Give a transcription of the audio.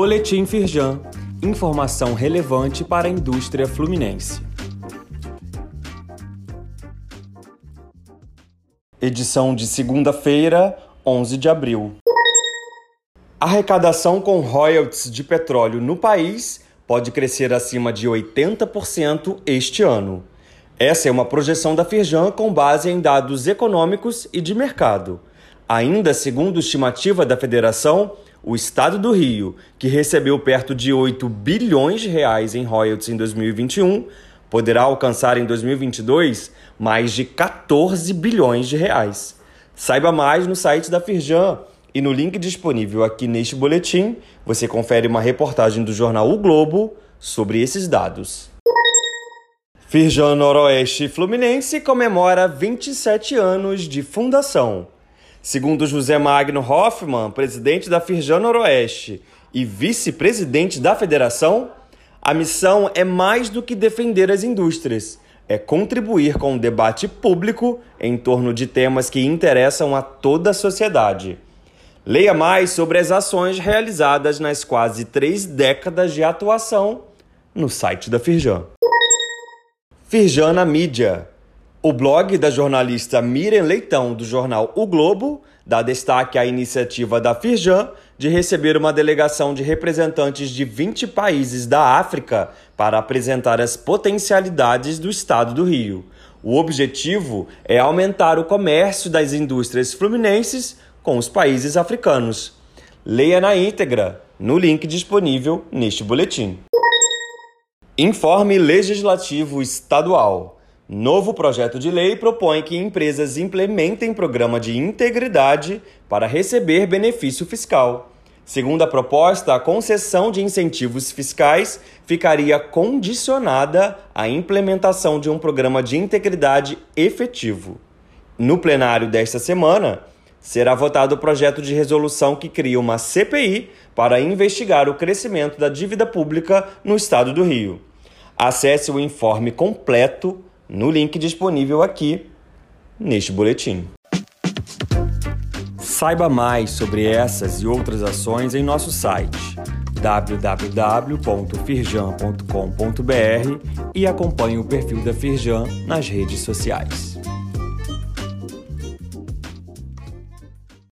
Boletim Firjan. Informação relevante para a indústria fluminense. Edição de segunda-feira, 11 de abril. A arrecadação com royalties de petróleo no país pode crescer acima de 80% este ano. Essa é uma projeção da Firjan com base em dados econômicos e de mercado. Ainda segundo estimativa da federação, o estado do Rio, que recebeu perto de 8 bilhões de reais em royalties em 2021, poderá alcançar em 2022 mais de 14 bilhões de reais. Saiba mais no site da Firjan e no link disponível aqui neste boletim, você confere uma reportagem do jornal O Globo sobre esses dados. Firjan Noroeste Fluminense comemora 27 anos de fundação. Segundo José Magno Hoffman, presidente da Firjan Noroeste e vice-presidente da federação, a missão é mais do que defender as indústrias, é contribuir com o debate público em torno de temas que interessam a toda a sociedade. Leia mais sobre as ações realizadas nas quase três décadas de atuação no site da Firjan. Firjan mídia. O blog da jornalista Miriam Leitão, do jornal O Globo, dá destaque à iniciativa da Firjan de receber uma delegação de representantes de 20 países da África para apresentar as potencialidades do estado do Rio. O objetivo é aumentar o comércio das indústrias fluminenses com os países africanos. Leia na íntegra no link disponível neste boletim. Informe Legislativo Estadual. Novo projeto de lei propõe que empresas implementem programa de integridade para receber benefício fiscal. Segundo a proposta, a concessão de incentivos fiscais ficaria condicionada à implementação de um programa de integridade efetivo. No plenário desta semana, será votado o projeto de resolução que cria uma CPI para investigar o crescimento da dívida pública no estado do Rio. Acesse o informe completo no link disponível aqui neste boletim. Saiba mais sobre essas e outras ações em nosso site www.firjan.com.br e acompanhe o perfil da Firjan nas redes sociais.